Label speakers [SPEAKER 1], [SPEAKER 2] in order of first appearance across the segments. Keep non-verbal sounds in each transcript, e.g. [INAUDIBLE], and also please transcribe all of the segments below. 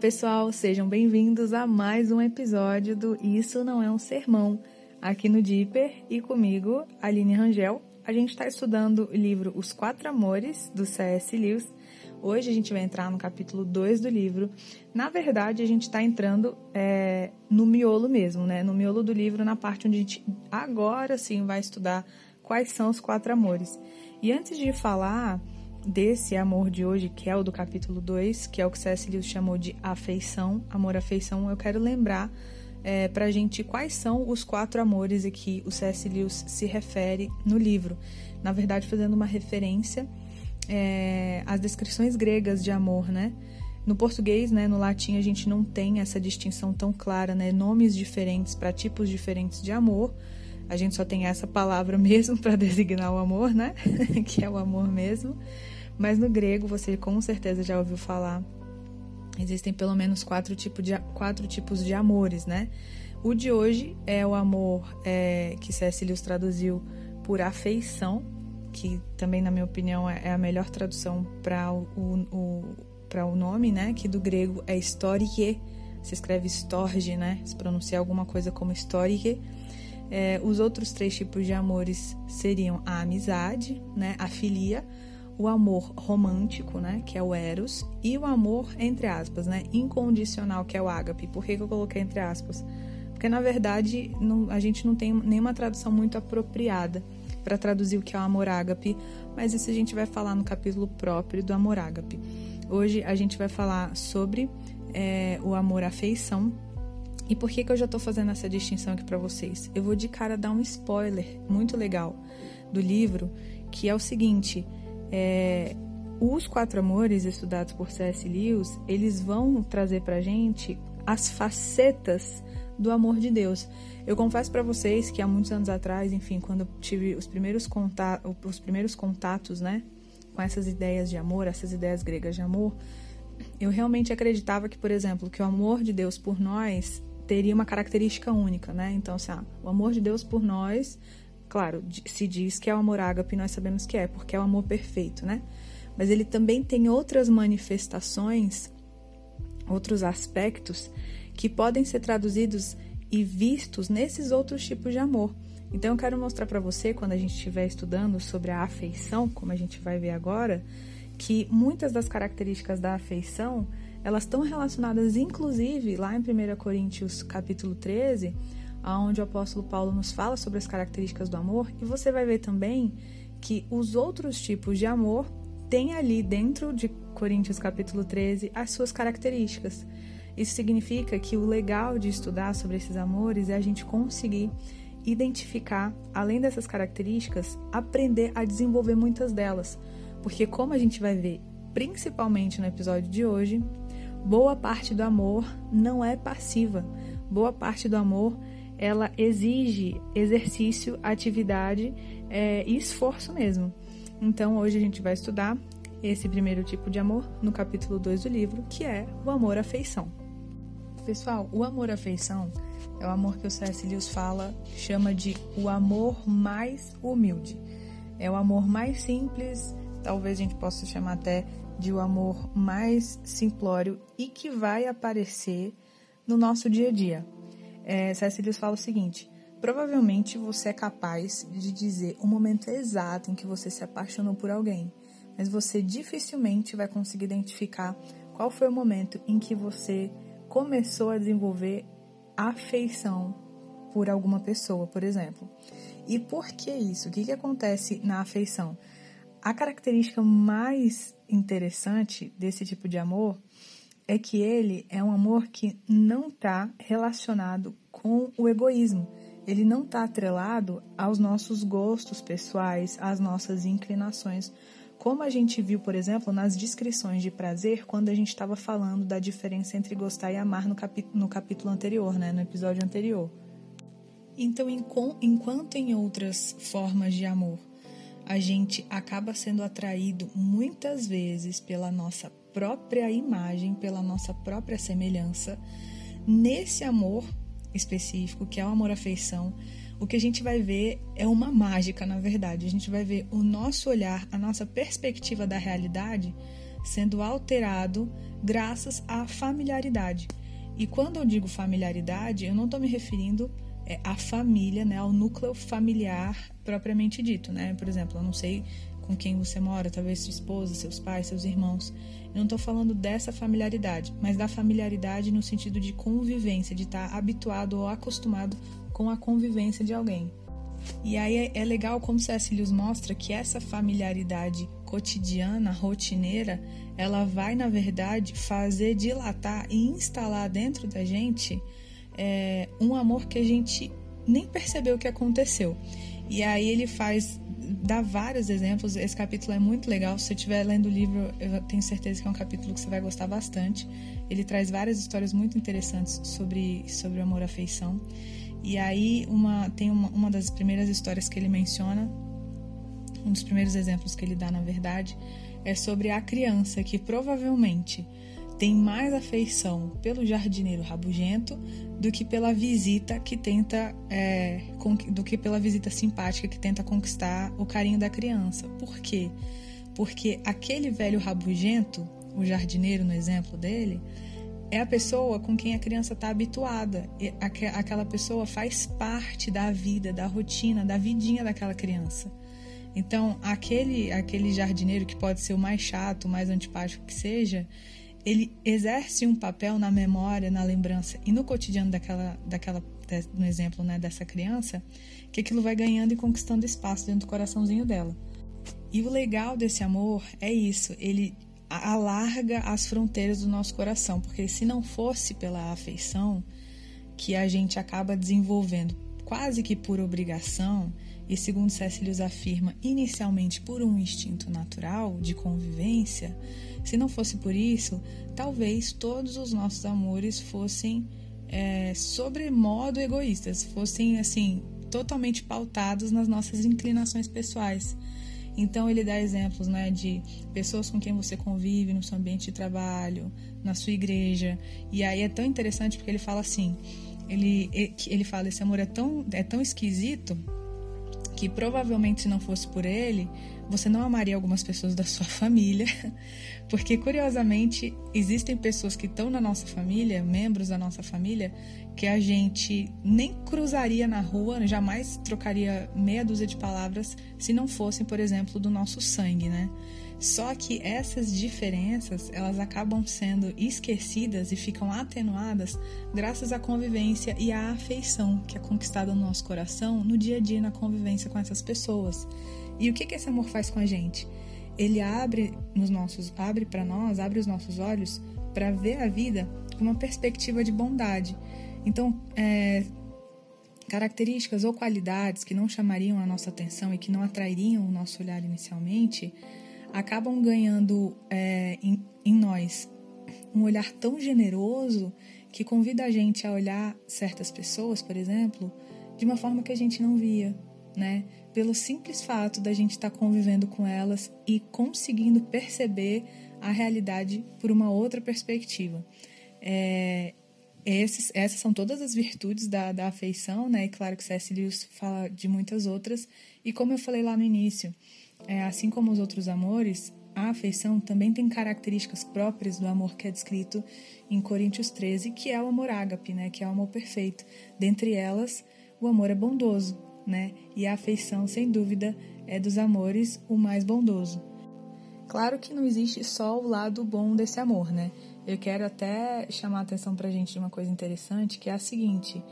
[SPEAKER 1] pessoal, sejam bem-vindos a mais um episódio do Isso Não É um Sermão, aqui no Dipper e comigo, Aline Rangel. A gente está estudando o livro Os Quatro Amores, do C.S. Lewis. Hoje a gente vai entrar no capítulo 2 do livro. Na verdade, a gente está entrando é, no miolo mesmo, né? No miolo do livro, na parte onde a gente agora sim vai estudar quais são os quatro amores. E antes de falar desse amor de hoje, que é o do capítulo 2, que é o que C.S. Lewis chamou de afeição, amor-afeição, eu quero lembrar é, para a gente quais são os quatro amores a que o C.S. Lewis se refere no livro. Na verdade, fazendo uma referência é, às descrições gregas de amor, né? No português, né, no latim, a gente não tem essa distinção tão clara, né? Nomes diferentes para tipos diferentes de amor. A gente só tem essa palavra [LAUGHS] mesmo para designar o amor, né? [LAUGHS] que é o amor mesmo. Mas no grego, você com certeza já ouviu falar, existem pelo menos quatro, tipo de, quatro tipos de amores, né? O de hoje é o amor é, que. Lewis traduziu por afeição, que também, na minha opinião, é, é a melhor tradução para o, o, o nome, né? Que do grego é storike, se escreve storge, né? Se pronuncia alguma coisa como storike. É, os outros três tipos de amores seriam a amizade, né? A filia, o amor romântico, né, que é o eros, e o amor entre aspas, né, incondicional, que é o ágape. Por que, que eu coloquei entre aspas? Porque na verdade não, a gente não tem nenhuma tradução muito apropriada para traduzir o que é o amor ágape, mas isso a gente vai falar no capítulo próprio do amor ágape. Hoje a gente vai falar sobre é, o amor afeição. E por que, que eu já estou fazendo essa distinção aqui para vocês? Eu vou de cara dar um spoiler muito legal do livro, que é o seguinte: é, os quatro amores estudados por C.S. Lewis, eles vão trazer para gente as facetas do amor de Deus. Eu confesso para vocês que há muitos anos atrás, enfim, quando eu tive os primeiros, contatos, os primeiros contatos, né, com essas ideias de amor, essas ideias gregas de amor, eu realmente acreditava que, por exemplo, que o amor de Deus por nós teria uma característica única, né? Então, assim, ah, o amor de Deus por nós Claro, se diz que é o amor ágape, nós sabemos que é, porque é o amor perfeito, né? Mas ele também tem outras manifestações, outros aspectos que podem ser traduzidos e vistos nesses outros tipos de amor. Então eu quero mostrar para você quando a gente estiver estudando sobre a afeição, como a gente vai ver agora, que muitas das características da afeição, elas estão relacionadas inclusive lá em 1 Coríntios capítulo 13, onde o apóstolo Paulo nos fala sobre as características do amor, e você vai ver também que os outros tipos de amor têm ali dentro de Coríntios capítulo 13 as suas características. Isso significa que o legal de estudar sobre esses amores é a gente conseguir identificar, além dessas características, aprender a desenvolver muitas delas. Porque, como a gente vai ver principalmente no episódio de hoje, boa parte do amor não é passiva. Boa parte do amor ela exige exercício, atividade é, e esforço mesmo. Então hoje a gente vai estudar esse primeiro tipo de amor no capítulo 2 do livro, que é o amor-afeição. Pessoal, o amor-afeição é o amor que o C.S. Lewis fala, chama de o amor mais humilde. É o amor mais simples, talvez a gente possa chamar até de o amor mais simplório e que vai aparecer no nosso dia a dia é, fala o seguinte: provavelmente você é capaz de dizer o momento exato em que você se apaixonou por alguém, mas você dificilmente vai conseguir identificar qual foi o momento em que você começou a desenvolver afeição por alguma pessoa, por exemplo. E por que isso? O que, que acontece na afeição? A característica mais interessante desse tipo de amor é que ele é um amor que não está relacionado com o egoísmo. Ele não está atrelado aos nossos gostos pessoais, às nossas inclinações. Como a gente viu, por exemplo, nas descrições de prazer, quando a gente estava falando da diferença entre gostar e amar no, no capítulo anterior, né, no episódio anterior. Então, enquanto em outras formas de amor a gente acaba sendo atraído muitas vezes pela nossa própria imagem, pela nossa própria semelhança. Nesse amor específico, que é o amor-afeição, o que a gente vai ver é uma mágica, na verdade. A gente vai ver o nosso olhar, a nossa perspectiva da realidade sendo alterado graças à familiaridade. E quando eu digo familiaridade, eu não estou me referindo é, à família, né, ao núcleo familiar propriamente dito, né? Por exemplo, eu não sei com quem você mora, talvez sua esposa, seus pais, seus irmãos. Eu não estou falando dessa familiaridade, mas da familiaridade no sentido de convivência, de estar tá habituado ou acostumado com a convivência de alguém. E aí é, é legal como. Lewis mostra que essa familiaridade cotidiana, rotineira, ela vai, na verdade, fazer dilatar e instalar dentro da gente é, um amor que a gente nem percebeu que aconteceu. E aí ele faz, dá vários exemplos. Esse capítulo é muito legal. Se você estiver lendo o livro, eu tenho certeza que é um capítulo que você vai gostar bastante. Ele traz várias histórias muito interessantes sobre, sobre amor e afeição. E aí uma, tem uma, uma das primeiras histórias que ele menciona, um dos primeiros exemplos que ele dá, na verdade, é sobre a criança que provavelmente tem mais afeição pelo jardineiro rabugento do que pela visita que tenta é, do que pela visita simpática que tenta conquistar o carinho da criança. Por quê? Porque aquele velho rabugento, o jardineiro no exemplo dele, é a pessoa com quem a criança está habituada. E aquela pessoa faz parte da vida, da rotina, da vidinha daquela criança. Então, aquele, aquele jardineiro que pode ser o mais chato, o mais antipático que seja, ele exerce um papel na memória, na lembrança e no cotidiano daquela, daquela no exemplo né, dessa criança, que aquilo vai ganhando e conquistando espaço dentro do coraçãozinho dela. E o legal desse amor é isso, ele alarga as fronteiras do nosso coração, porque se não fosse pela afeição que a gente acaba desenvolvendo quase que por obrigação, e segundo. Lewis afirma, inicialmente por um instinto natural de convivência, se não fosse por isso, talvez todos os nossos amores fossem é, sobremodo egoístas, fossem assim totalmente pautados nas nossas inclinações pessoais. Então ele dá exemplos, né, de pessoas com quem você convive no seu ambiente de trabalho, na sua igreja. E aí é tão interessante porque ele fala assim, ele ele fala esse amor é tão é tão esquisito que provavelmente não fosse por ele, você não amaria algumas pessoas da sua família, [LAUGHS] porque curiosamente existem pessoas que estão na nossa família, membros da nossa família, que a gente nem cruzaria na rua, jamais trocaria meia dúzia de palavras se não fossem, por exemplo, do nosso sangue, né? Só que essas diferenças, elas acabam sendo esquecidas e ficam atenuadas graças à convivência e à afeição que é conquistada no nosso coração no dia a dia na convivência com essas pessoas. E o que que esse amor faz com a gente? Ele abre nos nossos, abre para nós, abre os nossos olhos para ver a vida com uma perspectiva de bondade. Então, é, características ou qualidades que não chamariam a nossa atenção e que não atrairiam o nosso olhar inicialmente, acabam ganhando é, em, em nós um olhar tão generoso que convida a gente a olhar certas pessoas, por exemplo, de uma forma que a gente não via, né? Pelo simples fato da gente estar tá convivendo com elas e conseguindo perceber a realidade por uma outra perspectiva. É, esses, essas são todas as virtudes da, da afeição, né? E claro que C.S. Lewis fala de muitas outras. E como eu falei lá no início, é, assim como os outros amores, a afeição também tem características próprias do amor que é descrito em Coríntios 13, que é o amor ágape, né, que é o amor perfeito. Dentre elas, o amor é bondoso, né? E a afeição, sem dúvida, é dos amores o mais bondoso. Claro que não existe só o lado bom desse amor, né? Eu quero até chamar a atenção pra gente de uma coisa interessante, que é a seguinte: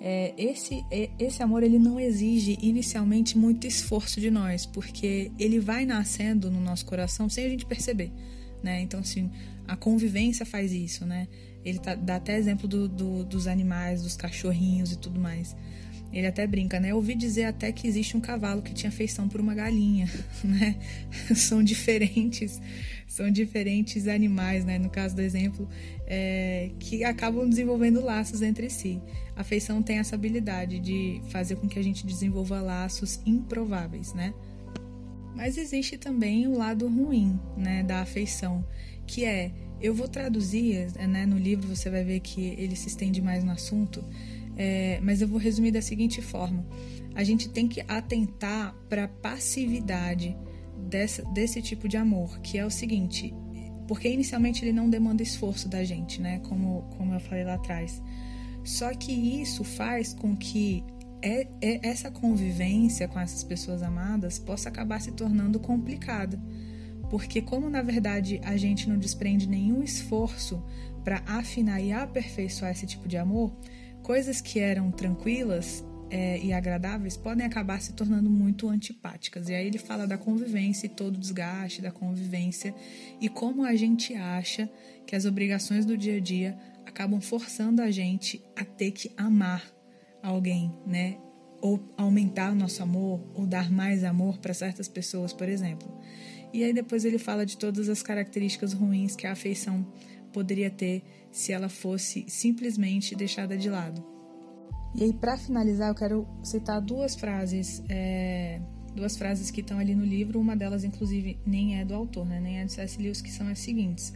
[SPEAKER 1] é, esse, esse amor ele não exige inicialmente muito esforço de nós, porque ele vai nascendo no nosso coração sem a gente perceber. Né? Então, assim, a convivência faz isso, né? Ele tá, dá até exemplo do, do, dos animais, dos cachorrinhos e tudo mais. Ele até brinca, né? Eu ouvi dizer até que existe um cavalo que tinha feição por uma galinha, [LAUGHS] né? São diferentes, são diferentes animais, né? No caso do exemplo, é, que acabam desenvolvendo laços entre si. A afeição tem essa habilidade de fazer com que a gente desenvolva laços improváveis, né? Mas existe também o lado ruim, né, da afeição, que é, eu vou traduzir, né, no livro você vai ver que ele se estende mais no assunto, é, mas eu vou resumir da seguinte forma: a gente tem que atentar para a passividade dessa, desse tipo de amor, que é o seguinte: porque inicialmente ele não demanda esforço da gente, né? Como, como eu falei lá atrás. Só que isso faz com que é, é, essa convivência com essas pessoas amadas possa acabar se tornando complicada. Porque, como na verdade a gente não desprende nenhum esforço para afinar e aperfeiçoar esse tipo de amor, coisas que eram tranquilas é, e agradáveis podem acabar se tornando muito antipáticas. E aí ele fala da convivência e todo o desgaste da convivência e como a gente acha que as obrigações do dia a dia acabam forçando a gente a ter que amar alguém, né? Ou aumentar o nosso amor, ou dar mais amor para certas pessoas, por exemplo. E aí depois ele fala de todas as características ruins que a afeição poderia ter se ela fosse simplesmente deixada de lado. E aí, para finalizar, eu quero citar duas frases, é, duas frases que estão ali no livro. Uma delas, inclusive, nem é do autor, né? nem é do C.S. Lewis, que são as seguintes.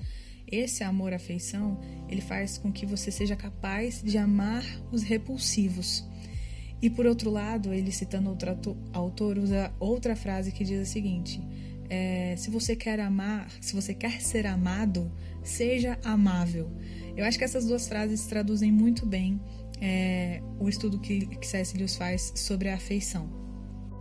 [SPEAKER 1] Esse amor-afeição, ele faz com que você seja capaz de amar os repulsivos. E por outro lado, ele citando outro autor, usa outra frase que diz a seguinte: é, se você quer amar, se você quer ser amado, seja amável. Eu acho que essas duas frases traduzem muito bem é, o estudo que, que. Lewis faz sobre a afeição.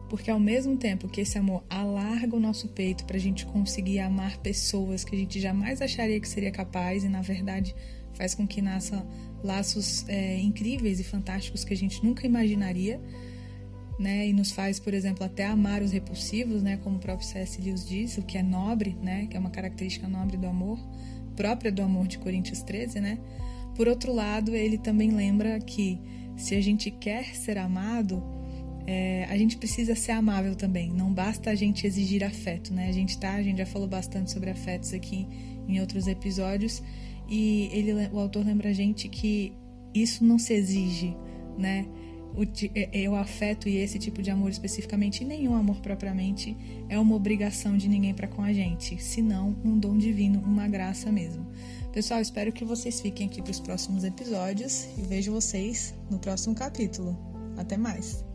[SPEAKER 1] Porque ao mesmo tempo que esse amor alarga o nosso peito para a gente conseguir amar pessoas que a gente jamais acharia que seria capaz e na verdade faz com que nasça laços é, incríveis e fantásticos que a gente nunca imaginaria, né? E nos faz, por exemplo, até amar os repulsivos, né? Como o próprio C.S. Lewis diz, o que é nobre, né? Que é uma característica nobre do amor, própria do amor de Coríntios 13, né? Por outro lado, ele também lembra que se a gente quer ser amado, é, a gente precisa ser amável também. Não basta a gente exigir afeto, né? A gente tá, a gente já falou bastante sobre afetos aqui em outros episódios e ele, o autor lembra a gente que isso não se exige, né? É, é, o afeto e esse tipo de amor especificamente, e nenhum amor propriamente, é uma obrigação de ninguém para com a gente, senão um dom divino, uma graça mesmo. Pessoal, espero que vocês fiquem aqui para os próximos episódios e vejo vocês no próximo capítulo. Até mais!